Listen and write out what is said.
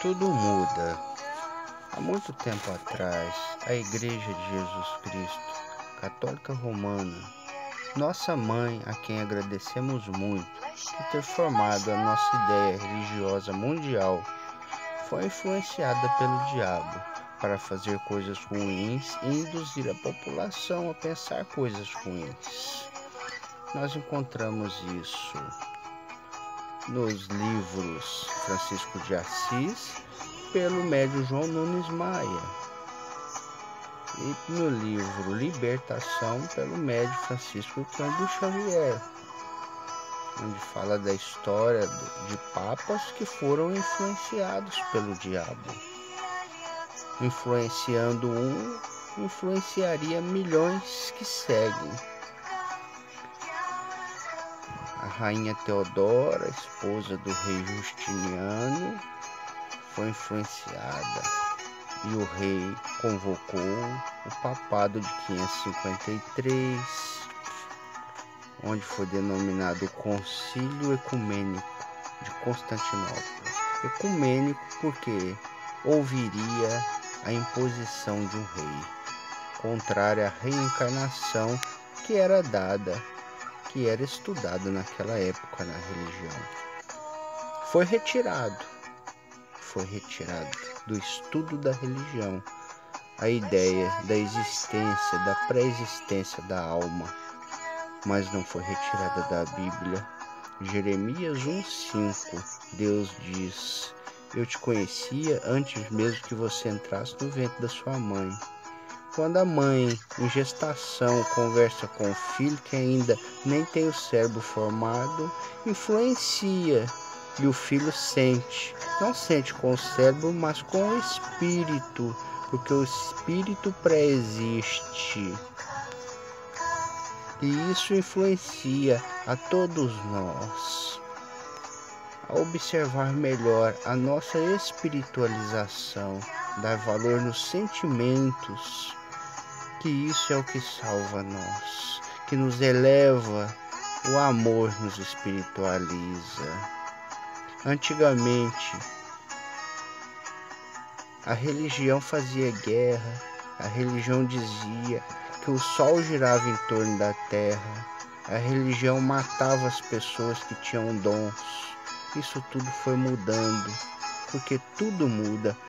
Tudo muda. Há muito tempo atrás, a Igreja de Jesus Cristo, Católica Romana, nossa mãe, a quem agradecemos muito por ter formado a nossa ideia religiosa mundial, foi influenciada pelo diabo para fazer coisas ruins e induzir a população a pensar coisas ruins. Nós encontramos isso nos livros Francisco de Assis, pelo médio João Nunes Maia, e no livro Libertação, pelo médio Francisco Cândido Xavier, onde fala da história de papas que foram influenciados pelo diabo. Influenciando um, influenciaria milhões que seguem rainha Teodora, esposa do rei Justiniano, foi influenciada e o rei convocou o papado de 553, onde foi denominado o Concílio Ecumênico de Constantinopla. Ecumênico porque ouviria a imposição de um rei, contrária à reencarnação que era dada que era estudado naquela época na religião. Foi retirado, foi retirado do estudo da religião a ideia da existência, da pré-existência da alma, mas não foi retirada da Bíblia. Jeremias 1:5, Deus diz: Eu te conhecia antes mesmo que você entrasse no ventre da sua mãe. Quando a mãe, em gestação, conversa com o filho que ainda nem tem o cérebro formado, influencia e o filho sente. Não sente com o cérebro, mas com o espírito, porque o espírito pré-existe. E isso influencia a todos nós. A observar melhor a nossa espiritualização, dar valor nos sentimentos, que isso é o que salva nós, que nos eleva, o amor nos espiritualiza. Antigamente, a religião fazia guerra, a religião dizia que o sol girava em torno da terra, a religião matava as pessoas que tinham dons. Isso tudo foi mudando, porque tudo muda